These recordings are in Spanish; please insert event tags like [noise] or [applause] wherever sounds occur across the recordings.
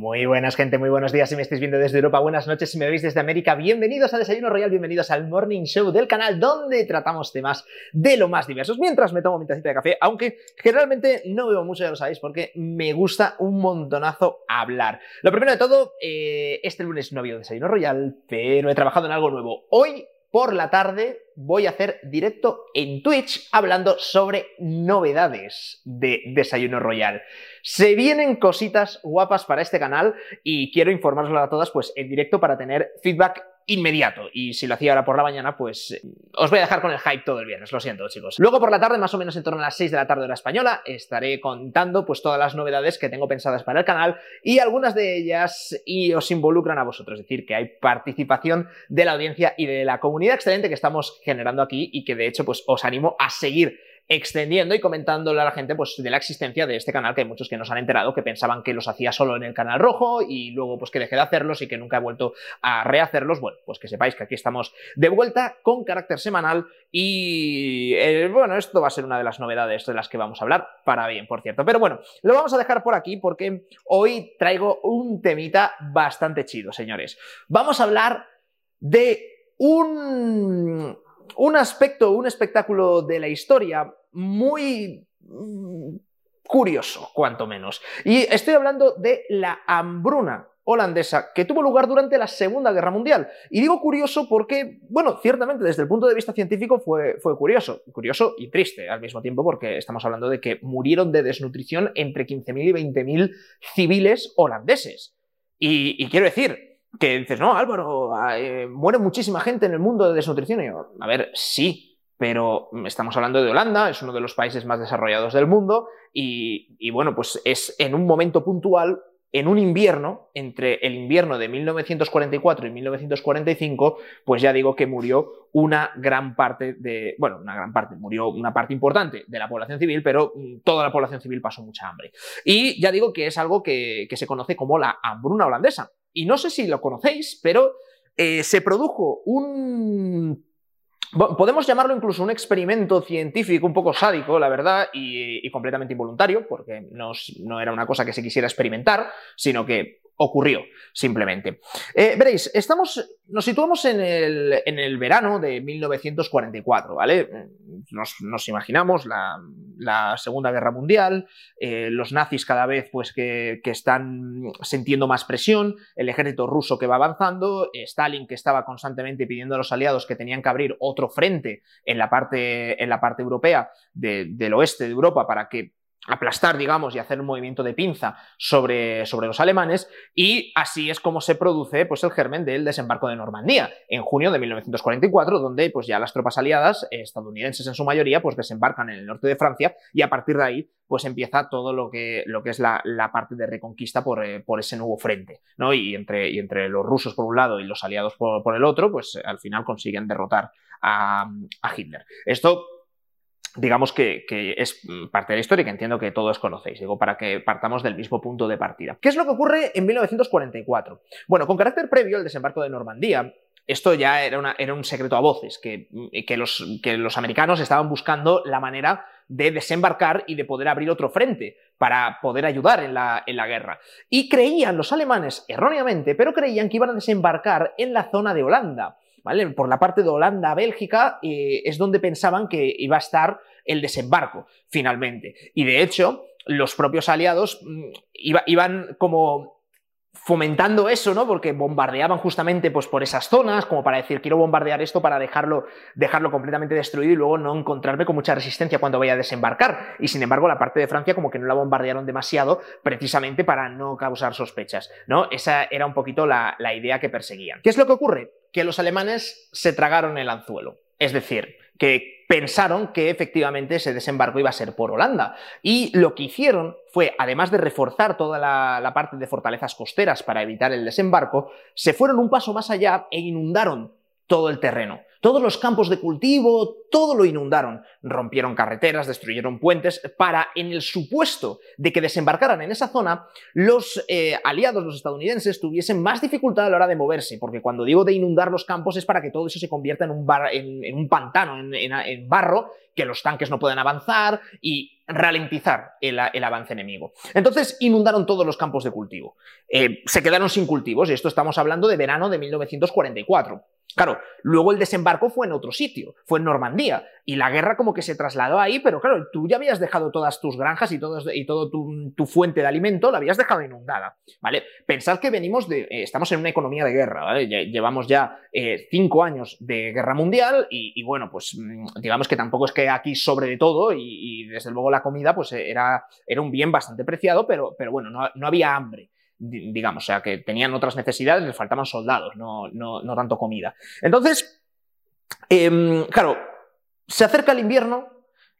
Muy buenas, gente, muy buenos días si me estáis viendo desde Europa, buenas noches si me veis desde América, bienvenidos a Desayuno Royal, bienvenidos al Morning Show del canal donde tratamos temas de lo más diversos mientras me tomo mi tacita de café, aunque generalmente no bebo mucho, ya lo sabéis, porque me gusta un montonazo hablar. Lo primero de todo, eh, este lunes no había Desayuno Royal, pero he trabajado en algo nuevo. Hoy por la tarde voy a hacer directo en Twitch hablando sobre novedades de Desayuno Royal. Se vienen cositas guapas para este canal y quiero informaroslo a todas pues en directo para tener feedback inmediato. Y si lo hacía ahora por la mañana, pues eh, os voy a dejar con el hype todo el viernes, lo siento chicos. Luego por la tarde, más o menos en torno a las 6 de la tarde hora española, estaré contando pues todas las novedades que tengo pensadas para el canal y algunas de ellas y os involucran a vosotros, es decir, que hay participación de la audiencia y de la comunidad excelente que estamos generando aquí y que de hecho pues os animo a seguir extendiendo y comentándole a la gente pues, de la existencia de este canal, que hay muchos que nos han enterado que pensaban que los hacía solo en el canal rojo y luego pues que dejé de hacerlos y que nunca he vuelto a rehacerlos. Bueno, pues que sepáis que aquí estamos de vuelta con carácter semanal y eh, bueno, esto va a ser una de las novedades de las que vamos a hablar, para bien, por cierto. Pero bueno, lo vamos a dejar por aquí porque hoy traigo un temita bastante chido, señores. Vamos a hablar de un un aspecto, un espectáculo de la historia muy mm, curioso, cuanto menos. Y estoy hablando de la hambruna holandesa que tuvo lugar durante la Segunda Guerra Mundial. Y digo curioso porque, bueno, ciertamente desde el punto de vista científico fue, fue curioso, curioso y triste al mismo tiempo porque estamos hablando de que murieron de desnutrición entre 15.000 y 20.000 civiles holandeses. y quiero decir, que dices, no, Álvaro, eh, muere muchísima gente en el mundo de desnutrición. Y yo, a ver, sí, pero estamos hablando de Holanda, es uno de los países más desarrollados del mundo, y, bueno, pues es en un momento puntual en un invierno, entre el invierno de 1944 y 1945, pues ya digo que murió una gran parte de, bueno, una gran parte, murió una parte importante de la población civil, pero mm, toda la población civil pasó mucha hambre. Y ya digo que es algo que, que se conoce como la hambruna holandesa. Y no sé si lo conocéis, pero eh, se produjo un podemos llamarlo incluso un experimento científico un poco sádico, la verdad, y, completamente involuntario, porque no, no, era una cosa que se quisiera experimentar, sino que ocurrió, simplemente. Eh, veréis, estamos, nos situamos en el, en el, verano de 1944, ¿vale? Nos, imaginamos la, Segunda Guerra Mundial, eh, los nazis cada vez pues que, que, están sintiendo más presión, el ejército ruso que va avanzando, Stalin que estaba constantemente pidiendo a los aliados que tenían que abrir otro frente en la parte, en la parte europea del oeste de Europa para que aplastar, digamos, y hacer un movimiento de pinza sobre, sobre, los alemanes, y así es como se produce pues, el germen del desembarco de Normandía, en junio de 1944, donde pues, ya las tropas aliadas, estadounidenses en su mayoría, pues desembarcan en el norte de Francia, y a partir de ahí pues empieza todo lo que, lo que es la, parte de reconquista por, eh, por, ese nuevo frente, ¿no? Y entre, y entre los rusos por un lado y los aliados por, por el otro, pues al final consiguen derrotar a, a Hitler. Esto digamos que, es parte de la historia que entiendo que todos conocéis, digo, para que partamos del mismo punto de partida. ¿Qué es lo que ocurre en 1944? Bueno, con carácter previo al desembarco de Normandía, esto ya era, era un secreto a voces, que, que, los, que los americanos estaban buscando la manera de desembarcar y de poder abrir otro frente para poder ayudar en la, en la, guerra. Y creían los alemanes, erróneamente, pero creían que iban a desembarcar en la zona de Holanda. Por la parte de Holanda-Bélgica eh, es donde pensaban que iba a estar el desembarco, finalmente. Y de hecho, los propios aliados mm, iban como fomentando eso, ¿no? Porque bombardeaban justamente pues, por esas zonas, como para decir, quiero bombardear esto para dejarlo, dejarlo completamente destruido y luego no encontrarme con mucha resistencia cuando vaya a desembarcar. Y sin embargo, la parte de Francia como que no la bombardearon demasiado, precisamente para no causar sospechas, ¿no? Esa era un poquito la idea que perseguían. ¿Qué es lo que ocurre? Que los alemanes se tragaron el anzuelo. Es decir, que pensaron que efectivamente ese desembarco iba a ser por Holanda. Y lo que hicieron fue, además de reforzar toda la, parte de fortalezas costeras para evitar el desembarco, se fueron un paso más allá e inundaron todo el terreno. Todos los campos de cultivo, todo lo inundaron. Rompieron carreteras, destruyeron puentes, para, en el supuesto de que desembarcaran en esa zona, los eh, aliados, los estadounidenses, tuviesen más dificultad a la hora de moverse, porque cuando digo de inundar los campos es para que todo eso se convierta en un, pantano, en, barro, que los tanques no puedan avanzar y ralentizar el, avance enemigo. Entonces inundaron todos los campos de cultivo. Eh, se quedaron sin cultivos, y esto estamos hablando de verano de 1944. Claro, luego el desembarco fue en otro sitio, fue en Normandía, y la guerra como que se trasladó ahí, pero claro, tú ya habías dejado todas tus granjas y todo, y todo tu, fuente de alimento, la habías dejado inundada, ¿vale? Pensad que venimos de, eh, estamos en una economía de guerra, ¿vale? Llevamos ya eh, cinco años de guerra mundial y, bueno, pues mm, digamos que tampoco es que aquí sobre de todo y, desde luego la comida pues era, era un bien bastante preciado, pero, pero bueno, no había hambre digamos, o sea, que tenían otras necesidades, les faltaban soldados, no, no, tanto comida. Entonces, em, claro, se acerca el invierno,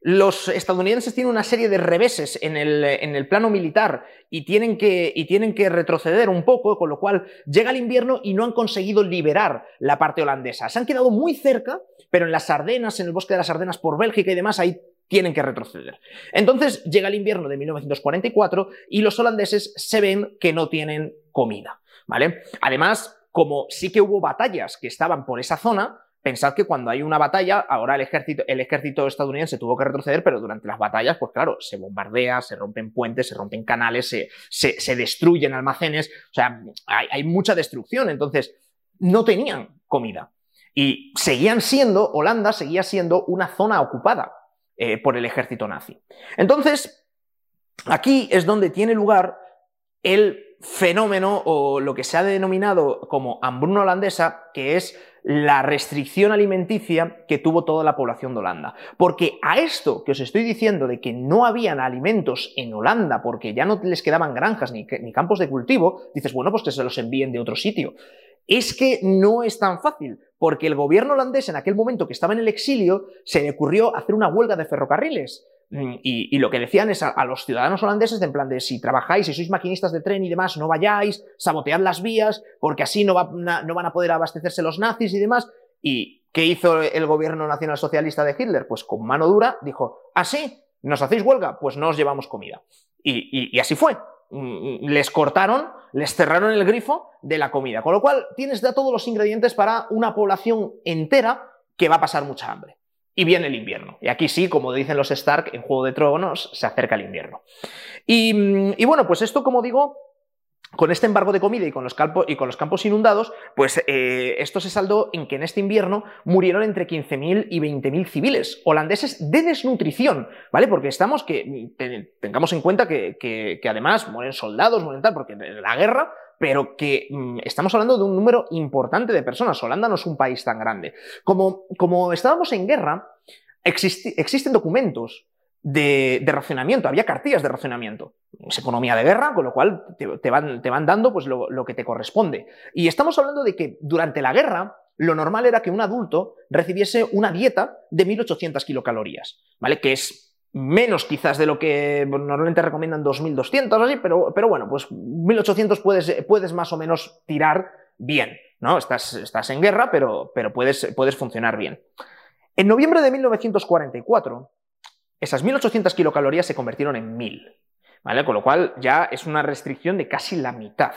los estadounidenses tienen una serie de reveses en el, en el plano militar y tienen, que, y tienen, que, retroceder un poco, con lo cual llega el invierno y no han conseguido liberar la parte holandesa. Se han quedado muy cerca, pero en las Ardenas, en el bosque de las Ardenas por Bélgica y demás, hay tienen que retroceder. Entonces llega el invierno de 1944 y los holandeses se ven que no tienen comida, ¿vale? Además, como sí que hubo batallas que estaban por esa zona, pensad que cuando hay una batalla, ahora el ejército, el ejército estadounidense tuvo que retroceder, pero durante las batallas, pues claro, se bombardea, se rompen puentes, se rompen canales, se, se, destruyen almacenes, o sea, hay, hay mucha destrucción, entonces no tenían comida. Y seguían siendo, Holanda seguía siendo una zona ocupada. Eh, por el ejército nazi. Entonces, aquí es donde tiene lugar el fenómeno o lo que se ha denominado como hambruna holandesa, que es la restricción alimenticia que tuvo toda la población de Holanda. Porque a esto que os estoy diciendo de que no habían alimentos en Holanda porque ya no les quedaban granjas ni, ni campos de cultivo, dices, bueno, pues que se los envíen de otro sitio. Es que no es tan fácil, porque el gobierno holandés en aquel momento que estaba en el exilio se le ocurrió hacer una huelga de ferrocarriles. Mm, y, lo que decían es a, los ciudadanos holandeses de en plan de si trabajáis, si sois maquinistas de tren y demás, no vayáis, sabotead las vías, porque así no, van a poder abastecerse los nazis y demás. ¿Y qué hizo el gobierno nacional socialista de Hitler? Pues con mano dura dijo, ¿así? ¿Ah, ¿Nos hacéis huelga? Pues no os llevamos comida. y así fue. Mm, les cortaron, les cerraron el grifo de la comida. Con lo cual tienes ya todos los ingredientes para una población entera que va a pasar mucha hambre. Y viene el invierno. Y aquí sí, como dicen los Stark en Juego de Tronos, se acerca el invierno. Y, mm, y bueno, pues esto, como digo, con este embargo de comida y con los, campos inundados, pues eh, esto se saldó en que en este invierno murieron entre 15.000 y 20.000 civiles holandeses de desnutrición, ¿vale? Porque estamos que tengamos en cuenta que, además mueren soldados, mueren tal, porque la guerra, pero que mm, estamos hablando de un número importante de personas. Holanda no es un país tan grande. Como, como estábamos en guerra, existen documentos de, racionamiento, había cartillas de racionamiento. Es economía de guerra, con lo cual te, van, te van, dando pues, lo, lo, que te corresponde. Y estamos hablando de que durante la guerra lo normal era que un adulto recibiese una dieta de 1800 kilocalorías, ¿vale? Que es menos quizás de lo que normalmente recomiendan 2200 así, pero, pero bueno, pues 1800 puedes, puedes más o menos tirar bien, ¿no? Estás, estás en guerra, pero, pero puedes, puedes funcionar bien. En noviembre de 1944, esas 1800 kilocalorías se convirtieron en 1000, ¿vale? Con lo cual ya es una restricción de casi la mitad.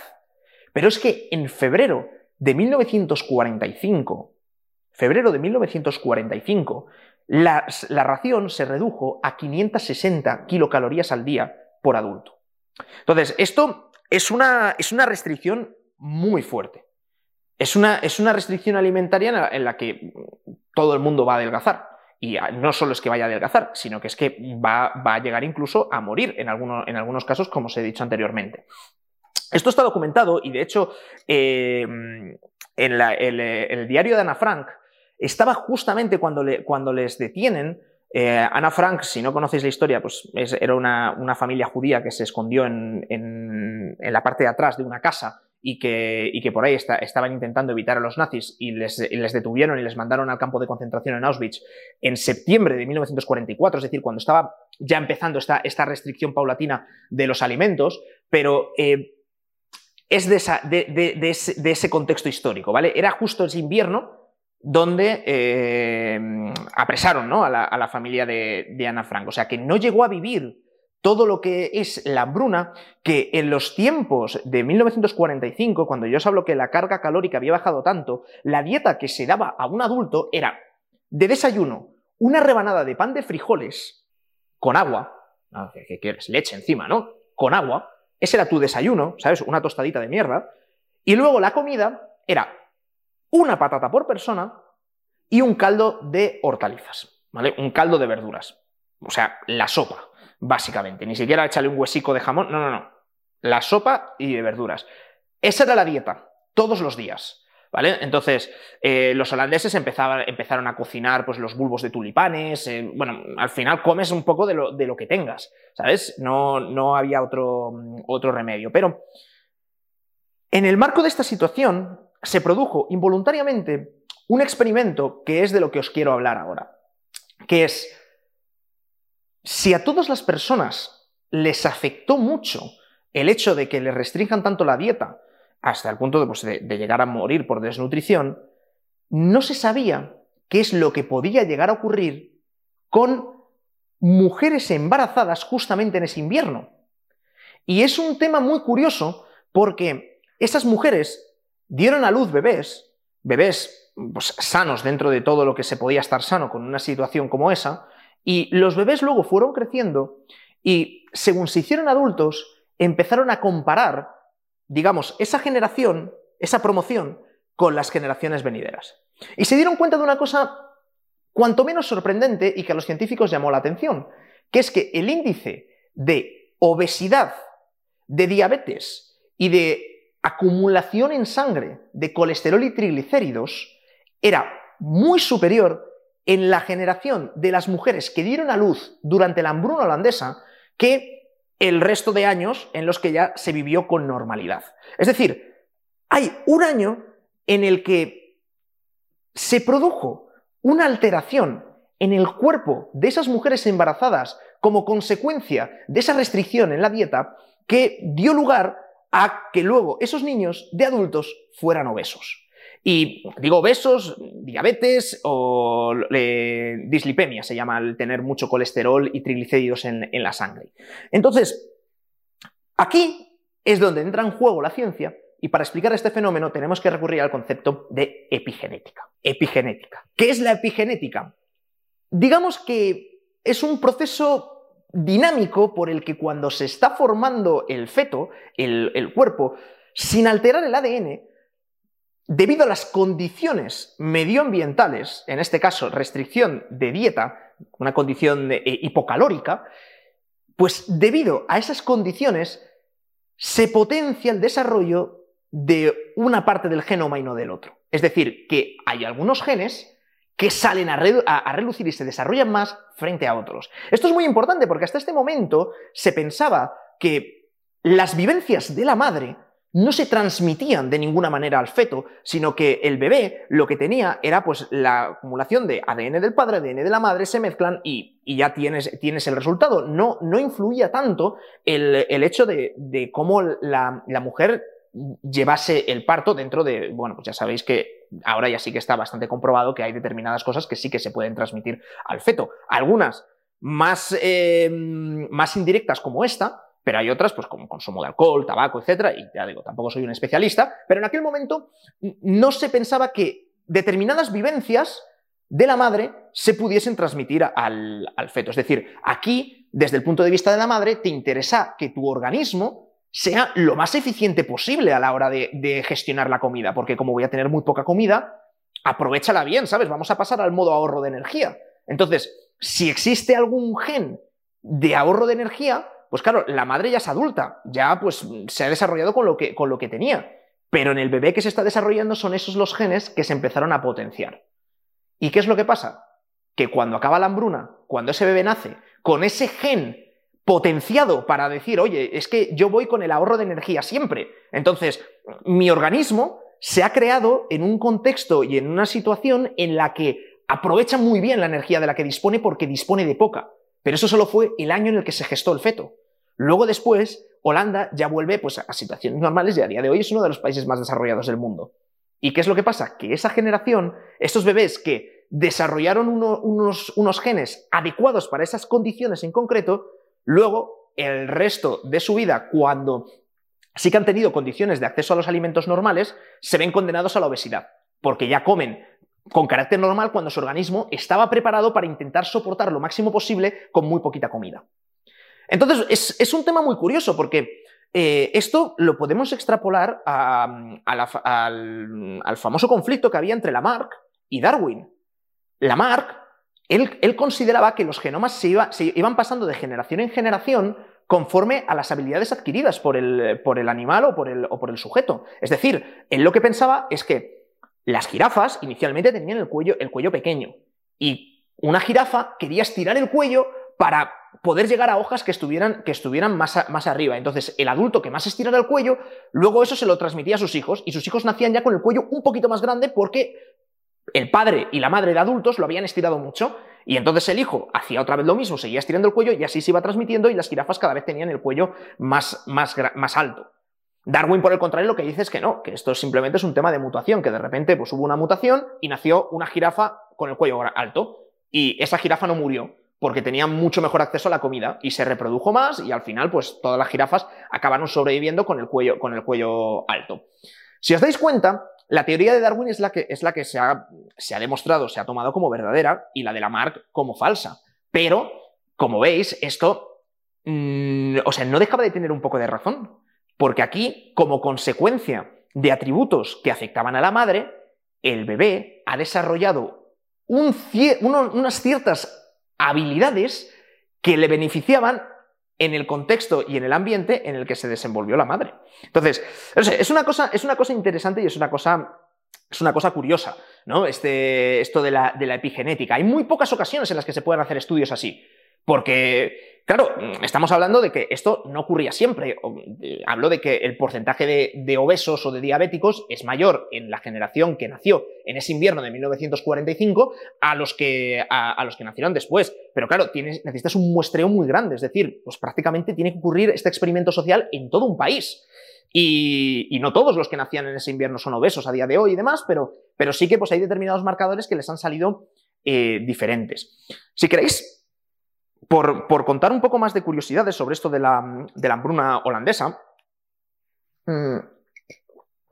Pero es que en febrero de 1945, febrero de 1945, la, la ración se redujo a 560 kilocalorías al día por adulto. Entonces, esto es una, es una restricción muy fuerte. Es una, es una restricción alimentaria en la que todo el mundo va a adelgazar. Y no solo es que vaya a adelgazar, sino que es que va, a llegar incluso a morir en, en algunos casos, como os he dicho anteriormente. Esto está documentado y de hecho eh, en, el, diario de Ana Frank estaba justamente cuando, cuando les detienen. Eh, Ana Frank, si no conocéis la historia, pues era una, familia judía que se escondió en, en, la parte de atrás de una casa y que, y que por ahí estaban intentando evitar a los nazis y les, detuvieron y les mandaron al campo de concentración en Auschwitz en septiembre de 1944, es decir, cuando estaba ya empezando esta, esta restricción paulatina de los alimentos, pero eh, es de, ese, contexto histórico, ¿vale? Era justo ese invierno donde eh, apresaron ¿no? a, la, familia de, de Ana Frank. O sea, que no llegó a vivir todo lo que es la hambruna, que en los tiempos de 1945, cuando yo os hablo que la carga calórica había bajado tanto, la dieta que se daba a un adulto era de desayuno una rebanada de pan de frijoles con agua, ¿qué quieres? Leche encima, ¿no? Con agua, ese era tu desayuno, ¿sabes? Una tostadita de mierda, y luego la comida era una patata por persona y un caldo de hortalizas, ¿vale? Un caldo de verduras, o sea, la sopa básicamente. Ni siquiera echarle un huesico de jamón, no, no, no. La sopa y de verduras. Esa era la dieta, todos los días. ¿Vale? Entonces, eh, los holandeses empezaron a cocinar pues, los bulbos de tulipanes. Eh, bueno, al final comes un poco de lo, de lo que tengas, ¿sabes? No, no había otro, otro remedio. Pero en el marco de esta situación se produjo involuntariamente un experimento que es de lo que os quiero hablar ahora, que es si a todas las personas les afectó mucho el hecho de que les restrinjan tanto la dieta, hasta el punto de, pues, llegar a morir por desnutrición, no se sabía qué es lo que podía llegar a ocurrir con mujeres embarazadas justamente en ese invierno. Y es un tema muy curioso porque esas mujeres dieron a luz bebés, bebés pues, sanos dentro de todo lo que se podía estar sano con una situación como esa, y los bebés luego fueron creciendo y según se hicieron adultos, empezaron a comparar, digamos, esa generación, esa promoción, con las generaciones venideras. Y se dieron cuenta de una cosa cuanto menos sorprendente y que a los científicos llamó la atención, que es que el índice de obesidad, de diabetes y de acumulación en sangre de colesterol y triglicéridos era muy superior en la generación de las mujeres que dieron a luz durante la hambruna holandesa que el resto de años en los que ya se vivió con normalidad. Es decir, hay un año en el que se produjo una alteración en el cuerpo de esas mujeres embarazadas como consecuencia de esa restricción en la dieta que dio lugar a que luego esos niños de adultos fueran obesos. Y digo obesos, diabetes o dislipemia, se llama el tener mucho colesterol y triglicéridos en, en la sangre. Entonces, aquí es donde entra en juego la ciencia y para explicar este fenómeno tenemos que recurrir al concepto de epigenética. Epigenética. ¿Qué es la epigenética? Digamos que es un proceso dinámico por el que cuando se está formando el feto, el, el cuerpo, sin alterar el ADN, debido a las condiciones medioambientales, en este caso restricción de dieta, una condición eh, hipocalórica, pues debido a esas condiciones se potencia el desarrollo de una parte del genoma y no del otro. Es decir, que hay algunos genes que salen a, relucir y se desarrollan más frente a otros. Esto es muy importante porque hasta este momento se pensaba que las vivencias de la madre no se transmitían de ninguna manera al feto, sino que el bebé lo que tenía era pues la acumulación de ADN del padre, ADN de la madre, se mezclan y, ya tienes, tienes, el resultado. No, no influía tanto el, hecho de, cómo la, mujer llevase el parto dentro de, bueno, pues ya sabéis que ahora ya sí que está bastante comprobado que hay determinadas cosas que sí que se pueden transmitir al feto. Algunas más, eh, más indirectas como esta, pero hay otras, pues como consumo de alcohol, tabaco, etcétera, y ya digo, tampoco soy un especialista, pero en aquel momento no se pensaba que determinadas vivencias de la madre se pudiesen transmitir al, feto. Es decir, aquí, desde el punto de vista de la madre, te interesa que tu organismo sea lo más eficiente posible a la hora de, de gestionar la comida, porque como voy a tener muy poca comida, aprovechala bien, ¿sabes? Vamos a pasar al modo ahorro de energía. Entonces, si existe algún gen de ahorro de energía, pues claro, la madre ya es adulta, ya pues se ha desarrollado con lo que, con lo que tenía. Pero en el bebé que se está desarrollando son esos los genes que se empezaron a potenciar. ¿Y qué es lo que pasa? Que cuando acaba la hambruna, cuando ese bebé nace, con ese gen potenciado para decir, oye, es que yo voy con el ahorro de energía siempre. Entonces, mi organismo se ha creado en un contexto y en una situación en la que aprovecha muy bien la energía de la que dispone porque dispone de poca. Pero eso solo fue el año en el que se gestó el feto. Luego después, Holanda ya vuelve pues, a situaciones normales y a día de hoy es uno de los países más desarrollados del mundo. ¿Y qué es lo que pasa? Que esa generación, estos bebés que desarrollaron unos, unos genes adecuados para esas condiciones en concreto, luego el resto de su vida, cuando sí que han tenido condiciones de acceso a los alimentos normales, se ven condenados a la obesidad, porque ya comen con carácter normal cuando su organismo estaba preparado para intentar soportar lo máximo posible con muy poquita comida. Entonces, es, un tema muy curioso porque eh, esto lo podemos extrapolar al, famoso conflicto que había entre Lamarck y Darwin. Lamarck, él, él consideraba que los genomas se, iban pasando de generación en generación conforme a las habilidades adquiridas por el, animal o por el, o por el sujeto. Es decir, él lo que pensaba es que las jirafas inicialmente tenían el cuello, el cuello pequeño y una jirafa quería estirar el cuello para poder llegar a hojas que estuvieran, que estuvieran más, más, arriba. Entonces, el adulto que más estirara el cuello, luego eso se lo transmitía a sus hijos y sus hijos nacían ya con el cuello un poquito más grande porque el padre y la madre de adultos lo habían estirado mucho y entonces el hijo hacía otra vez lo mismo, seguía estirando el cuello y así se iba transmitiendo y las jirafas cada vez tenían el cuello más, más, más alto. Darwin, por el contrario, lo que dice es que no, que esto simplemente es un tema de mutación, que de repente pues, hubo una mutación y nació una jirafa con el cuello alto. Y esa jirafa no murió, porque tenía mucho mejor acceso a la comida y se reprodujo más y al final, pues todas las jirafas acabaron sobreviviendo con el cuello, con el cuello alto. Si os dais cuenta, la teoría de Darwin es la que, es la que se, ha, se ha demostrado, se ha tomado como verdadera y la de Lamarck como falsa. Pero, como veis, esto, mm, o sea, no dejaba de tener un poco de razón. Porque aquí, como consecuencia de atributos que afectaban a la madre, el bebé ha desarrollado unas ciertas habilidades que le beneficiaban en el contexto y en el ambiente en el que se desenvolvió la madre. Entonces, es, una cosa, es una cosa interesante y es una cosa es una cosa curiosa, ¿no? Este, esto de la, de la, epigenética. Hay muy pocas ocasiones en las que se puedan hacer estudios así. Porque, claro, estamos hablando de que esto no ocurría siempre. Eh, hablo de que el porcentaje de, obesos o de diabéticos es mayor en la generación que nació en ese invierno de 1945 a los que, a, los que nacieron después. Pero claro, necesitas un muestreo muy grande. Es decir, pues prácticamente tiene que ocurrir este experimento social en todo un país. Y, no todos los que nacían en ese invierno son obesos a día de hoy y demás, pero, pero sí que pues, hay determinados marcadores que les han salido eh, diferentes. Si queréis, por, contar un poco más de curiosidades sobre esto de la, hambruna holandesa, mm,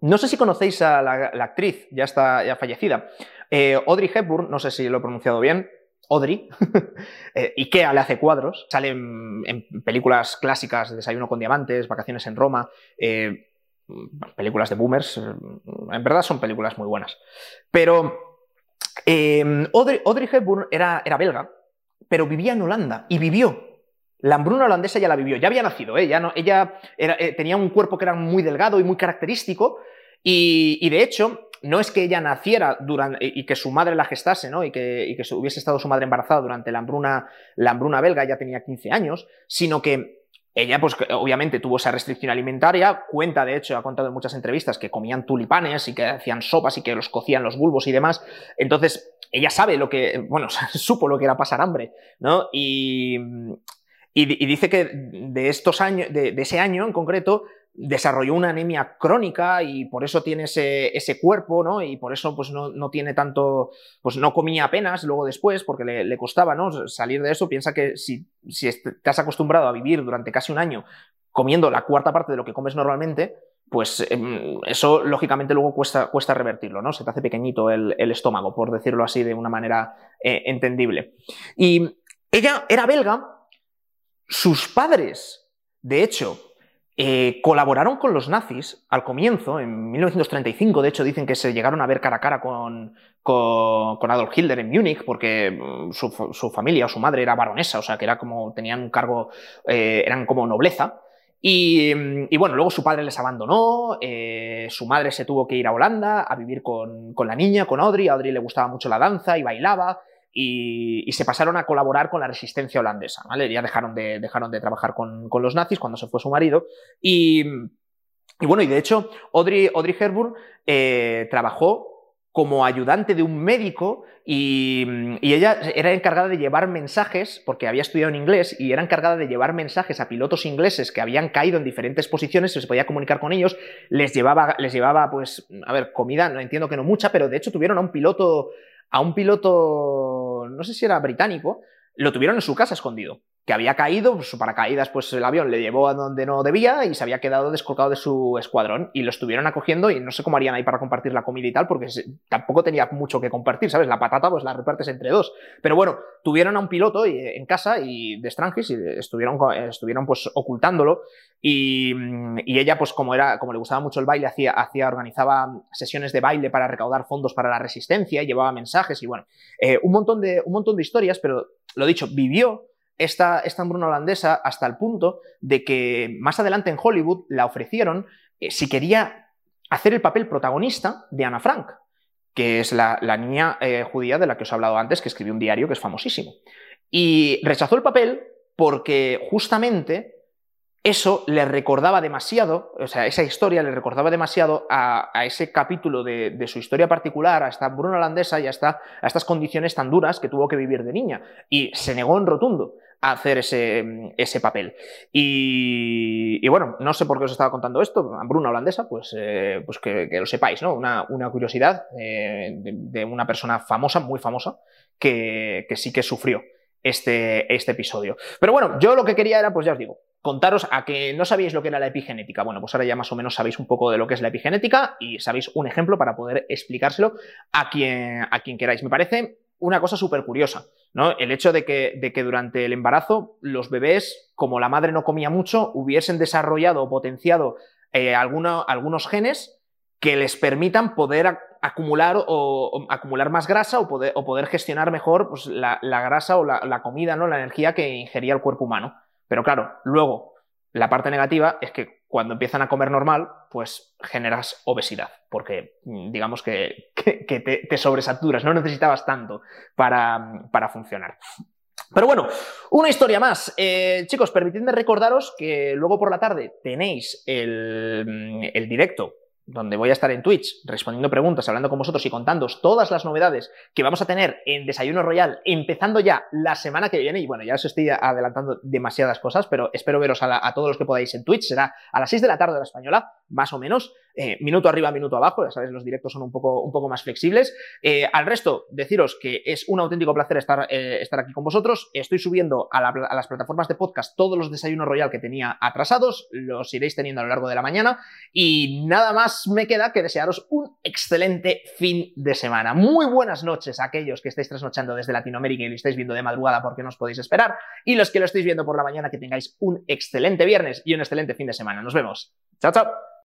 no sé si conocéis a la, actriz, ya está ya fallecida, eh, Audrey Hepburn, no sé si lo he pronunciado bien, Audrey, [laughs] eh, Ikea le hace cuadros, sale en, películas clásicas, Desayuno con Diamantes, Vacaciones en Roma, eh, películas de boomers, en verdad son películas muy buenas. Pero Audrey, Audrey, Hepburn era, era belga, pero vivía en Holanda y vivió. La hambruna holandesa ya la vivió, ya había nacido, ¿eh? no, ella eh, tenía un cuerpo que era muy delgado y muy característico, y, de hecho, no es que ella naciera durante, y que su madre la gestase, ¿no? Y que, que hubiese estado su madre embarazada durante la hambruna, la hambruna belga, ya tenía 15 años, sino que ella, pues obviamente tuvo esa restricción alimentaria, cuenta, de hecho, ha contado en muchas entrevistas que comían tulipanes y que hacían sopas y que los cocían los bulbos y demás. Entonces, ella sabe lo que, bueno, [laughs] supo lo que era pasar hambre, ¿no? Y, y, dice que de estos años, de, ese año en concreto, desarrolló una anemia crónica y por eso tiene ese, ese cuerpo, ¿no? Y por eso pues no, no, tiene tanto, pues no comía apenas luego después porque le, costaba, ¿no? Salir de eso, piensa que si, si te has acostumbrado a vivir durante casi un año comiendo la cuarta parte de lo que comes normalmente, pues em, eso lógicamente luego cuesta, cuesta revertirlo, ¿no? Se te hace pequeñito el, estómago, por decirlo así de una manera eh, entendible. Y ella era belga, sus padres, de hecho, eh, colaboraron con los nazis al comienzo, en 1935, de hecho dicen que se llegaron a ver cara a cara con, con, Adolf Hitler en Múnich, porque mm, su, familia o su madre era baronesa, o sea que era como, tenían un cargo, eh, eran como nobleza. Y, bueno, luego su padre les abandonó, eh, su madre se tuvo que ir a Holanda a vivir con, la niña, con Audrey. Audrey le gustaba mucho la danza y bailaba. Y, se pasaron a colaborar con la resistencia holandesa, ¿vale? Ya dejaron de, dejaron de trabajar con, los nazis cuando se fue su marido. Y, bueno, y de hecho, Audrey, Audrey eh, trabajó como ayudante de un médico y, ella era encargada de llevar mensajes, porque había estudiado en inglés, y era encargada de llevar mensajes a pilotos ingleses que habían caído en diferentes posiciones, se podía comunicar con ellos, les llevaba, les llevaba pues, a ver, comida, no entiendo que no mucha, pero de hecho tuvieron a un piloto, a un piloto, no sé si era británico, lo tuvieron en su casa escondido había caído, su paracaídas, pues el avión le llevó a donde no debía y se había quedado descolgado de su escuadrón y lo estuvieron acogiendo y no sé cómo harían ahí para compartir la comida y tal, porque tampoco tenía mucho que compartir, ¿sabes? La patata pues la repartes entre dos. Pero bueno, tuvieron a un piloto en casa y de Strangis y estuvieron, estuvieron pues ocultándolo y, ella pues como era, como le gustaba mucho el baile, hacía, hacía, organizaba sesiones de baile para recaudar fondos para la resistencia, y llevaba mensajes y bueno, eh, un, montón de, un montón de historias, pero lo dicho, vivió esta, esta hambruna holandesa hasta el punto de que más adelante en Hollywood la ofrecieron eh, si quería hacer el papel protagonista de Ana Frank, que es la, niña eh, judía de la que os he hablado antes, que escribió un diario que es famosísimo. Y rechazó el papel porque justamente eso le recordaba demasiado, o sea, esa historia le recordaba demasiado a, ese capítulo de, su historia particular, a esta hambruna holandesa y a estas condiciones tan duras que tuvo que vivir de niña. Y se negó en rotundo hacer ese, ese papel. Y, bueno, no sé por qué os estaba contando esto, Bruna holandesa, pues, eh, pues que, lo sepáis, ¿no? Una, curiosidad eh, de, una persona famosa, muy famosa, que, sí que sufrió este, este episodio. Pero bueno, yo lo que quería era, pues ya os digo, contaros a que no sabíais lo que era la epigenética. Bueno, pues ahora ya más o menos sabéis un poco de lo que es la epigenética y sabéis un ejemplo para poder explicárselo a quien, a quien queráis. Me parece una cosa súper curiosa, ¿no? El hecho de que, de que, durante el embarazo los bebés, como la madre no comía mucho, hubiesen desarrollado o potenciado eh, algunos genes que les permitan poder acumular o, acumular más grasa o poder, gestionar mejor pues, la, grasa o la, la comida, ¿no? La energía que ingería el cuerpo humano. Pero claro, luego la parte negativa es que cuando empiezan a comer normal, pues generas obesidad, porque mm, digamos que, te, sobresaturas, no necesitabas tanto para, para funcionar. Pero bueno, una historia más. Eh, chicos, permitidme recordaros que luego por la tarde tenéis el, el directo donde voy a estar en Twitch respondiendo preguntas, hablando con vosotros y contándoos todas las novedades que vamos a tener en Desayuno Royal, empezando ya la semana que viene. Y bueno, ya os estoy adelantando demasiadas cosas, pero espero veros a, todos los que podáis en Twitch. Será a las 6 de la tarde de la española, más o menos. Eh, minuto arriba, minuto abajo, ya sabéis, los directos son un poco, un poco más flexibles. Eh, al resto, deciros que es un auténtico placer estar, eh, estar aquí con vosotros. Estoy subiendo a, a, las plataformas de podcast todos los desayunos royal que tenía atrasados, los iréis teniendo a lo largo de la mañana. Y nada más me queda que desearos un excelente fin de semana. Muy buenas noches a aquellos que estáis trasnochando desde Latinoamérica y lo estáis viendo de madrugada porque no os podéis esperar. Y los que lo estáis viendo por la mañana, que tengáis un excelente viernes y un excelente fin de semana. Nos vemos. Chao, chao.